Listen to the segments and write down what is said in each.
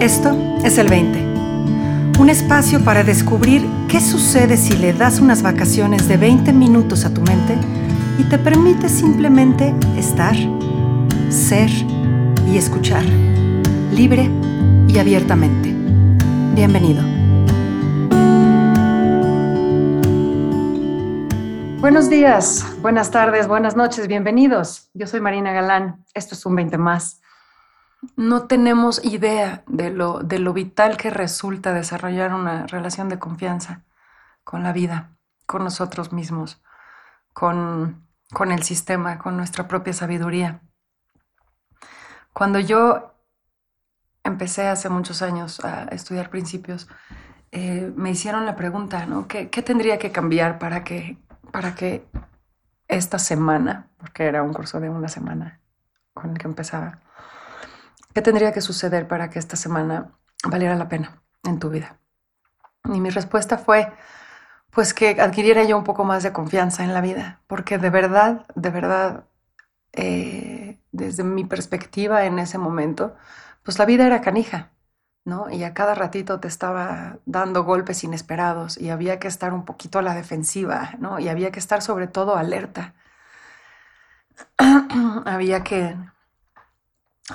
Esto es el 20. Un espacio para descubrir qué sucede si le das unas vacaciones de 20 minutos a tu mente y te permite simplemente estar, ser y escuchar, libre y abiertamente. Bienvenido. Buenos días, buenas tardes, buenas noches, bienvenidos. Yo soy Marina Galán, esto es un 20 más no tenemos idea de lo, de lo vital que resulta desarrollar una relación de confianza con la vida, con nosotros mismos, con, con el sistema, con nuestra propia sabiduría. Cuando yo empecé hace muchos años a estudiar principios, eh, me hicieron la pregunta, ¿no? ¿Qué, tendría que cambiar para que, para que esta semana, porque era un curso de una semana con el que empezaba, ¿Qué tendría que suceder para que esta semana valiera la pena en tu vida? Y mi respuesta fue, pues que adquiriera yo un poco más de confianza en la vida, porque de verdad, de verdad, eh, desde mi perspectiva en ese momento, pues la vida era canija, ¿no? Y a cada ratito te estaba dando golpes inesperados y había que estar un poquito a la defensiva, ¿no? Y había que estar sobre todo alerta. había que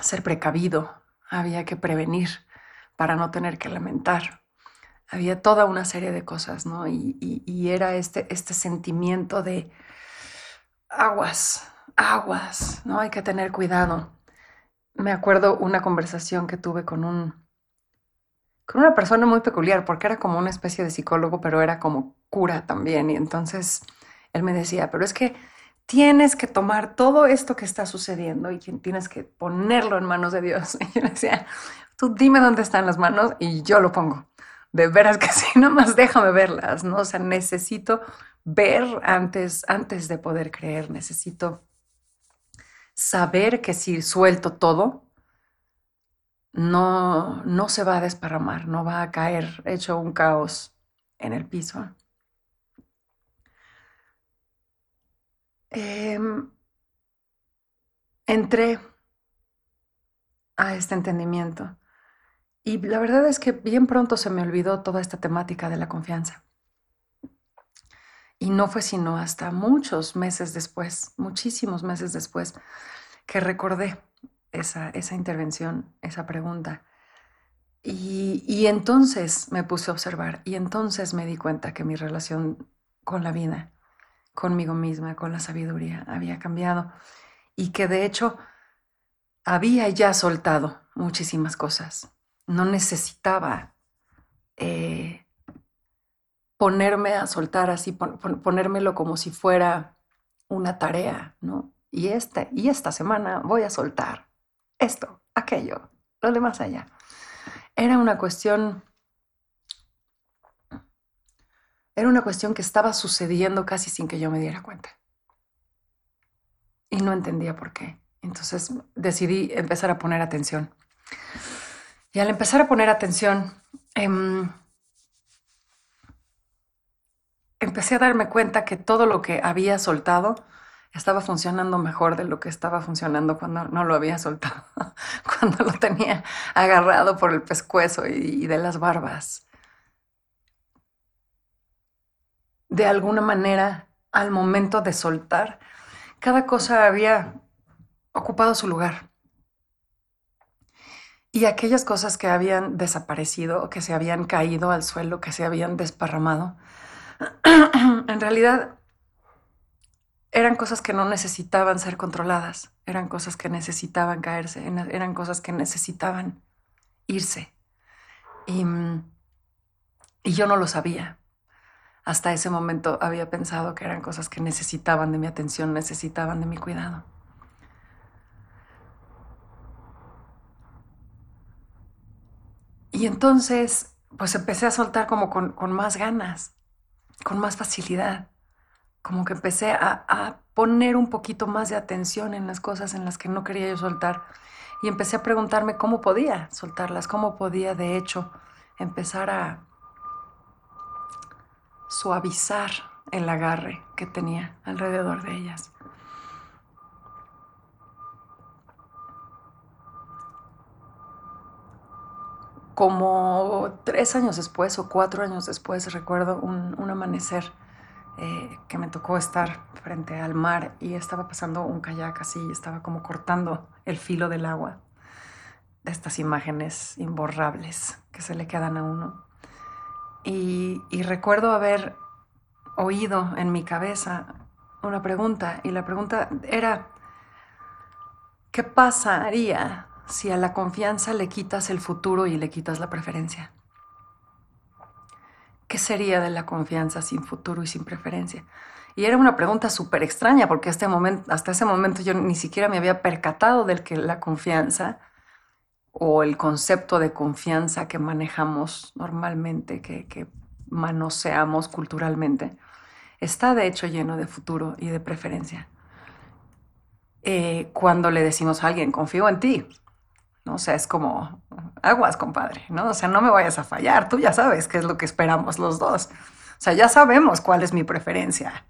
ser precavido, había que prevenir para no tener que lamentar. Había toda una serie de cosas, ¿no? Y, era este, este sentimiento de aguas, aguas, ¿no? Hay que tener cuidado. Me acuerdo una conversación que tuve con un con una persona muy peculiar, porque era como una especie de psicólogo, pero era como cura también. Y entonces él me decía, pero es que tienes que tomar todo esto que está sucediendo y tienes que ponerlo en manos de Dios. Y yo le decía, tú dime dónde están las manos y yo lo pongo. De veras que sí, nomás déjame verlas, ¿no? O sea, necesito ver antes, antes de poder creer, necesito saber que si suelto todo, no, no se va a desparramar, no va a caer hecho un caos en el piso. Em, entré a este entendimiento y la verdad es que bien pronto se me olvidó toda esta temática de la confianza. Y no fue sino hasta muchos meses después, muchísimos meses después, que recordé esa, intervención, esa pregunta. Y, y, entonces me puse a observar y entonces me di cuenta que mi relación con la vida conmigo misma, con la sabiduría, había cambiado y que de hecho había ya soltado muchísimas cosas. No necesitaba eh, ponerme a soltar así, ponérmelo como si fuera una tarea, ¿no? Y esta, y esta semana voy a soltar esto, aquello, lo demás allá. Era una cuestión era una cuestión que estaba sucediendo casi sin que yo me diera cuenta. Y no entendía por qué. Entonces decidí empezar a poner atención. Y al empezar a poner atención, em, empecé a darme cuenta que todo lo que había soltado estaba funcionando mejor de lo que estaba funcionando cuando no lo había soltado, cuando lo tenía agarrado por el pescuezo y de las barbas. De alguna manera, al momento de soltar, cada cosa había ocupado su lugar. Y aquellas cosas que habían desaparecido, que se habían caído al suelo, que se habían desparramado, en realidad eran cosas que no necesitaban ser controladas, eran cosas que necesitaban caerse, eran cosas que necesitaban irse. Y, yo no lo sabía hasta ese momento había pensado que eran cosas que necesitaban de mi atención, necesitaban de mi cuidado. Y entonces, pues empecé a soltar como con, más ganas, con más facilidad, como que empecé a, a poner un poquito más de atención en las cosas en las que no quería yo soltar y empecé a preguntarme cómo podía soltarlas, cómo podía de hecho empezar a suavizar el agarre que tenía alrededor de ellas. como tres años después o cuatro años después recuerdo un, amanecer eh, que me tocó estar frente al mar y estaba pasando un kayak así, estaba como cortando el filo del agua de estas imágenes imborrables que se le quedan a uno. Y, recuerdo haber oído en mi cabeza una pregunta y la pregunta era, ¿qué pasaría si a la confianza le quitas el futuro y le quitas la preferencia? ¿Qué sería de la confianza sin futuro y sin preferencia? Y era una pregunta súper extraña porque hasta, hasta ese momento yo ni siquiera me había percatado del que la confianza o el concepto de confianza que manejamos normalmente, que, que manoseamos culturalmente, está de hecho lleno de futuro y de preferencia. Eh, cuando le decimos a alguien, confío en ti, ¿no? O sea, es como, aguas, compadre, ¿no? O sea, no me vayas a fallar, tú ya sabes qué es lo que esperamos los dos. O sea, ya sabemos cuál es mi preferencia.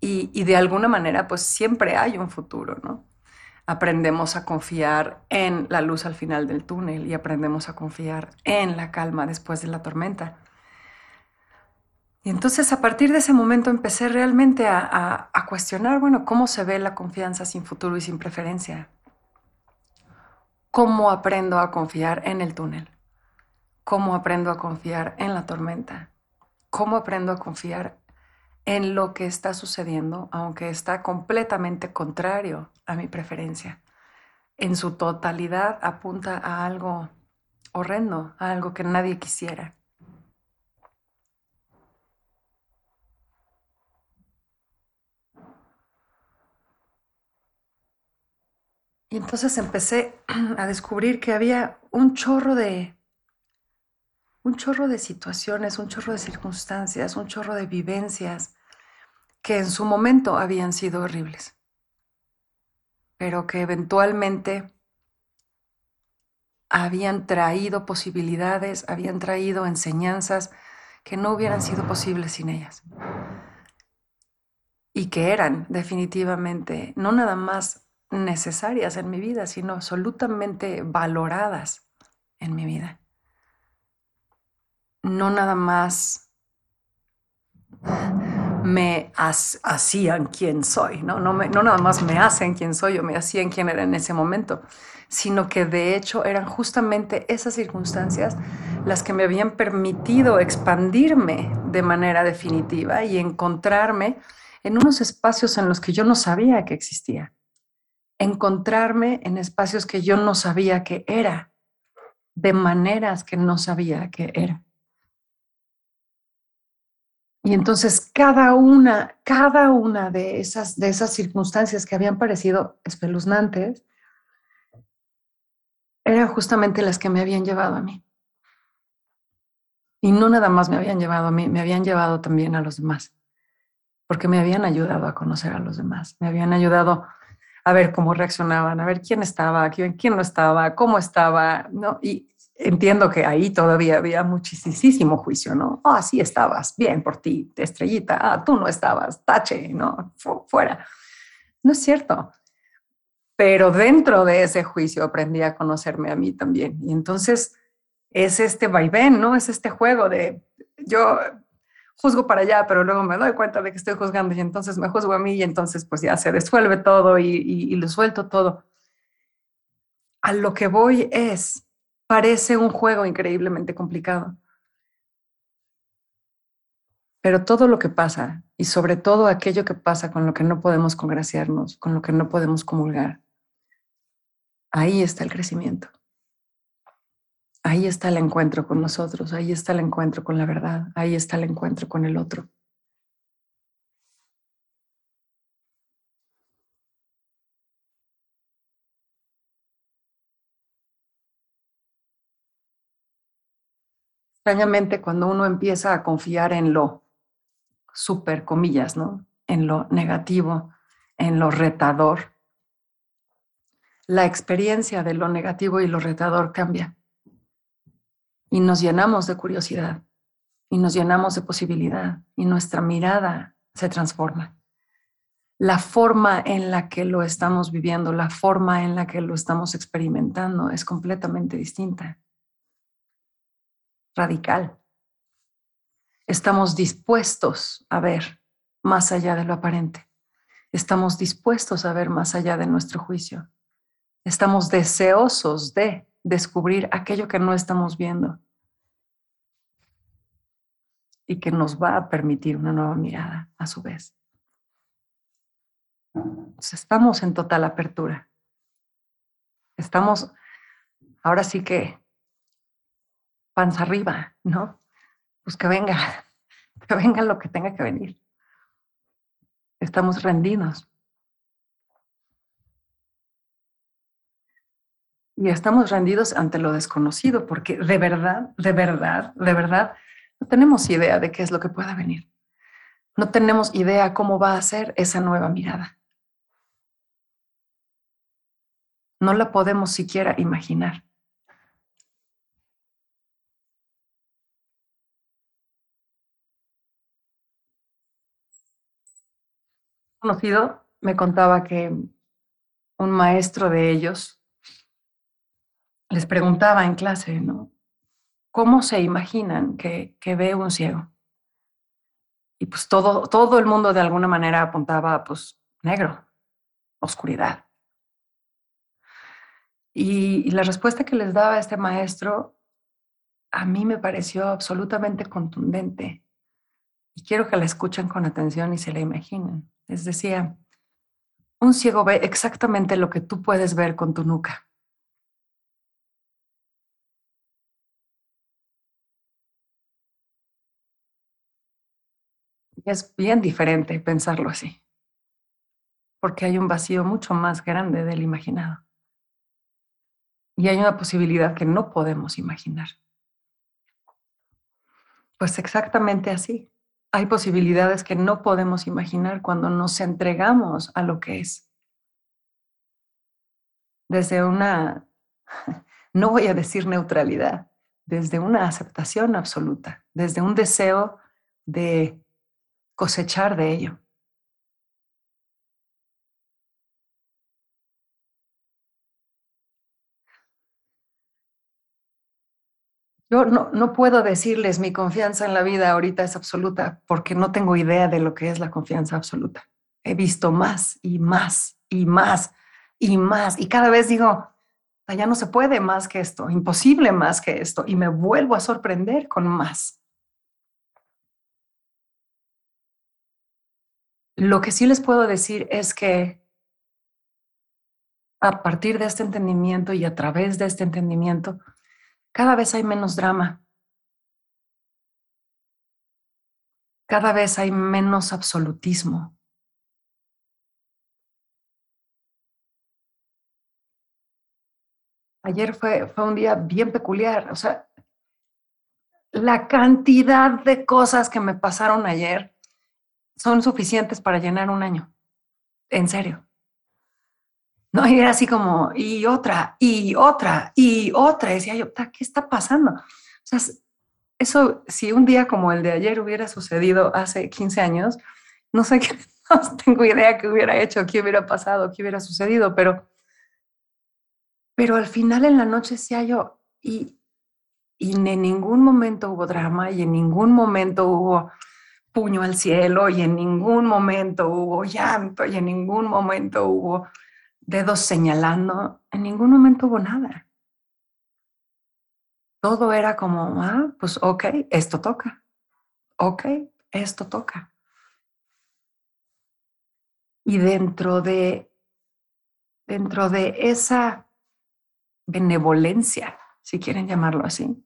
Y, y de alguna manera, pues siempre hay un futuro, ¿no? Aprendemos a confiar en la luz al final del túnel y aprendemos a confiar en la calma después de la tormenta. Y entonces a partir de ese momento empecé realmente a, a, cuestionar, bueno, cómo se ve la confianza sin futuro y sin preferencia. ¿Cómo aprendo a confiar en el túnel? ¿Cómo aprendo a confiar en la tormenta? ¿Cómo aprendo a confiar en lo que está sucediendo, aunque está completamente contrario a mi preferencia? En su totalidad apunta a algo horrendo, a algo que nadie quisiera. Y entonces empecé a descubrir que había un chorro de un chorro de situaciones, un chorro de circunstancias, un chorro de vivencias que en su momento habían sido horribles, pero que eventualmente habían traído posibilidades, habían traído enseñanzas que no hubieran sido posibles sin ellas. Y que eran definitivamente no nada más necesarias en mi vida, sino absolutamente valoradas en mi vida. No nada más me hacían quien soy, ¿no? No, no nada más me hacen quien soy o me hacían quien era en ese momento, sino que de hecho eran justamente esas circunstancias las que me habían permitido expandirme de manera definitiva y encontrarme en unos espacios en los que yo no sabía que existía encontrarme en espacios que yo no sabía que era, de maneras que no sabía que era. Y entonces cada una, cada una de esas, de esas circunstancias que habían parecido espeluznantes, eran justamente las que me habían llevado a mí. Y no nada más me habían llevado a mí, me habían llevado también a los demás, porque me habían ayudado a conocer a los demás, me habían ayudado a ver cómo reaccionaban, a ver quién estaba, quién, quién no estaba, cómo estaba, ¿no? Y entiendo que ahí todavía había muchísimo juicio, ¿no? Ah, sí estabas, bien por ti, estrellita, ah, tú no estabas, tache, ¿no? fuera. No es cierto. Pero dentro de ese juicio aprendí a conocerme a mí también. Y entonces es este vaivén, ¿no? Es este juego de yo juzgo para allá, pero luego me doy cuenta de que estoy juzgando y entonces me juzgo a mí y entonces pues ya se disuelve todo y, y, y lo suelto todo. A lo que voy es, parece un juego increíblemente complicado. Pero todo lo que pasa, y sobre todo aquello que pasa con lo que no podemos congraciarnos, con lo que no podemos comulgar, ahí está el crecimiento. Ahí está el encuentro con nosotros, ahí está el encuentro con la verdad, ahí está el encuentro con el otro. Extrañamente, cuando uno empieza a confiar en lo super comillas, ¿no? En lo negativo, en lo retador, la experiencia de lo negativo y lo retador cambia y nos llenamos de curiosidad y nos llenamos de posibilidad y nuestra mirada se transforma. la forma en la que lo estamos viviendo, la forma en la que lo estamos experimentando es completamente distinta, radical. Estamos dispuestos a ver más allá de lo aparente. Estamos dispuestos a ver más allá de nuestro juicio. Estamos deseosos de descubrir aquello que no estamos viendo y que nos va a permitir una nueva mirada a su vez. estamos en total apertura. Estamos, ahora sí que, panza arriba, ¿no? Pues que venga, que venga lo que tenga que venir. Estamos rendidos. Y estamos rendidos ante lo desconocido, porque de verdad, de verdad, de verdad, no tenemos idea de qué es lo que pueda venir. No tenemos idea cómo va a ser esa nueva mirada. No la podemos siquiera imaginar. Conocido me contaba que un maestro de ellos les preguntaba en clase, ¿no? ¿Cómo se imaginan que, que ve un ciego? Y pues todo, todo el mundo de alguna manera apuntaba, pues, negro, oscuridad. Y, y la respuesta que les daba este maestro a mí me pareció absolutamente contundente. Y quiero que la escuchen con atención y se la imaginen. Les decía, un ciego ve exactamente lo que tú puedes ver con tu nuca. es bien diferente pensarlo así, porque hay un vacío mucho más grande del imaginado. Y hay una posibilidad que no podemos imaginar. Pues exactamente así hay posibilidades que no podemos imaginar cuando nos entregamos a lo que es. Desde una, no voy a decir neutralidad, desde una aceptación absoluta, desde un deseo de cosechar de ello. Yo no, no, puedo decirles mi confianza en la vida ahorita es absoluta porque no tengo idea de lo que es la confianza absoluta. He visto más y más y más y más y cada vez digo, ya no se puede más que esto, imposible más que esto y me vuelvo a sorprender con más. Lo que sí les puedo decir es que a partir de este entendimiento y a través de este entendimiento, cada vez hay menos drama. Cada vez hay menos absolutismo. Ayer fue, fue un día bien peculiar. O sea, la cantidad de cosas que me pasaron ayer son suficientes para llenar un año. En serio. No, y era así como, y otra, y otra, y otra. Decía yo, ¿qué está pasando? O sea, eso, si un día como el de ayer hubiera sucedido hace 15 años, no sé qué, no tengo idea qué hubiera hecho, qué hubiera pasado, qué hubiera sucedido, pero, pero al final en la noche decía yo, y, y en ningún momento hubo drama, y en ningún momento hubo puño al cielo, y en ningún momento hubo llanto, y en ningún momento hubo dedos señalando, en ningún momento hubo nada. Todo era como, ah, pues ok, esto toca. Ok, esto toca. Y dentro de, dentro de esa benevolencia, si quieren llamarlo así,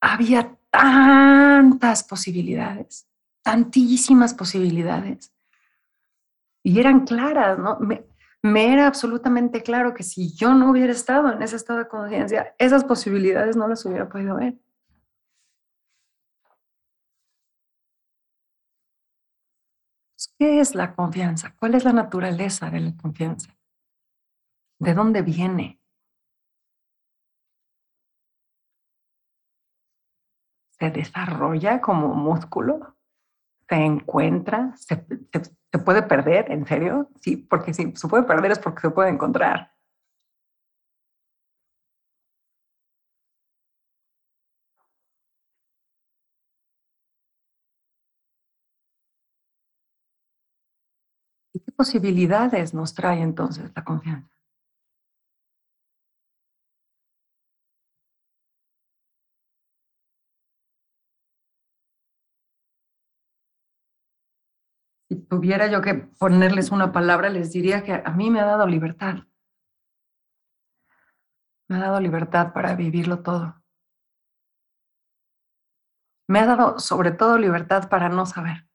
había tantas posibilidades, tantísimas posibilidades. Y eran claras, ¿no? Me era absolutamente claro que si yo no hubiera estado en ese estado de conciencia, esas posibilidades no las hubiera podido ver. ¿Qué es la confianza? ¿Cuál es la naturaleza de la confianza? ¿De dónde viene? ¿Se desarrolla como músculo? Se encuentra, se, se, puede perder, ¿en serio? Sí, porque si se puede perder es porque se puede encontrar. ¿Y qué posibilidades nos trae entonces la confianza? Tuviera yo que ponerles una palabra, les diría que a mí me ha dado libertad. Me ha dado libertad para vivirlo todo. Me ha dado sobre todo libertad para no saber.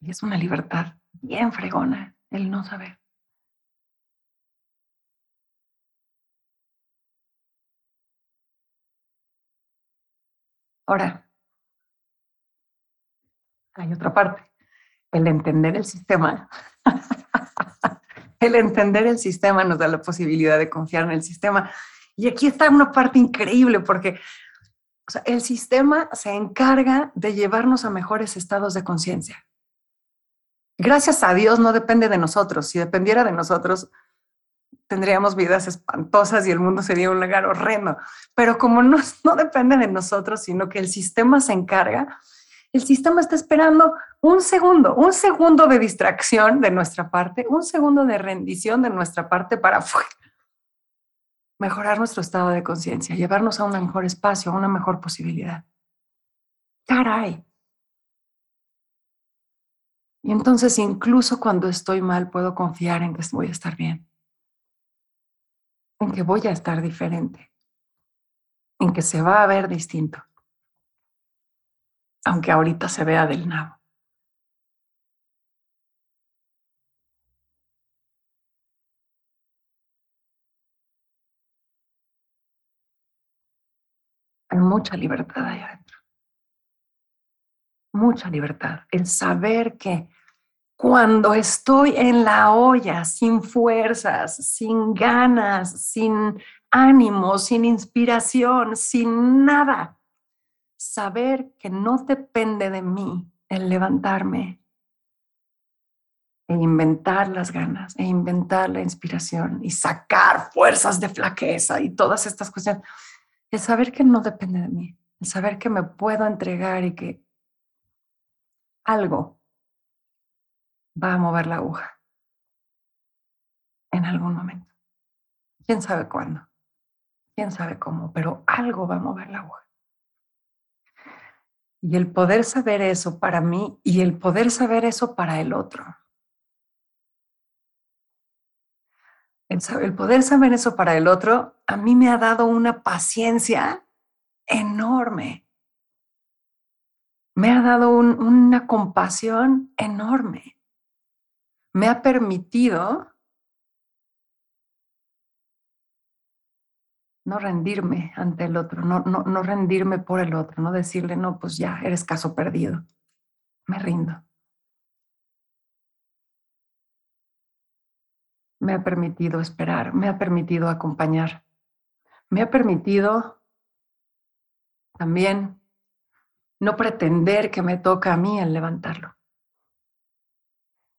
Y es una libertad bien fregona el no saber. Ahora, hay otra parte, el entender el sistema. el entender el sistema nos da la posibilidad de confiar en el sistema. Y aquí está una parte increíble porque el sistema se encarga de llevarnos a mejores estados de conciencia. Gracias a Dios no depende de nosotros. Si dependiera de nosotros, tendríamos vidas espantosas y el mundo sería un lugar horrendo. Pero como no, no depende de nosotros, sino que el sistema se encarga, el sistema está esperando un segundo, un segundo de distracción de nuestra parte, un segundo de rendición de nuestra parte para mejorar nuestro estado de conciencia, llevarnos a un mejor espacio, a una mejor posibilidad. Caray. Y entonces incluso cuando estoy mal puedo confiar en que voy a estar bien en que voy a estar diferente, en que se va a ver distinto, aunque ahorita se vea del nabo. Hay mucha libertad ahí adentro. Mucha libertad. El saber que cuando estoy en la olla, sin fuerzas, sin ganas, sin ánimo, sin inspiración, sin nada, saber que no depende de mí el levantarme e inventar las ganas, e inventar la inspiración y sacar fuerzas de flaqueza y todas estas cuestiones. El saber que no depende de mí, el saber que me puedo entregar y que algo va a mover la aguja en algún momento. ¿Quién sabe cuándo? ¿Quién sabe cómo? Pero algo va a mover la aguja. Y el poder saber eso para mí y el poder saber eso para el otro. El, poder saber eso para el otro a mí me ha dado una paciencia enorme. Me ha dado una compasión enorme me ha permitido no rendirme ante el otro, no, no, no rendirme por el otro, no decirle, no, pues ya, eres caso perdido, me rindo. Me ha permitido esperar, me ha permitido acompañar, me ha permitido también no pretender que me toca a mí el levantarlo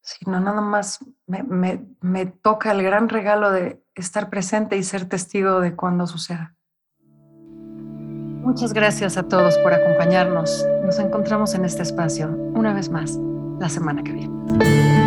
sino nada más me, toca el gran regalo de estar presente y ser testigo de cuando suceda. Muchas gracias a todos por acompañarnos. Nos encontramos en este espacio una vez más la semana que viene.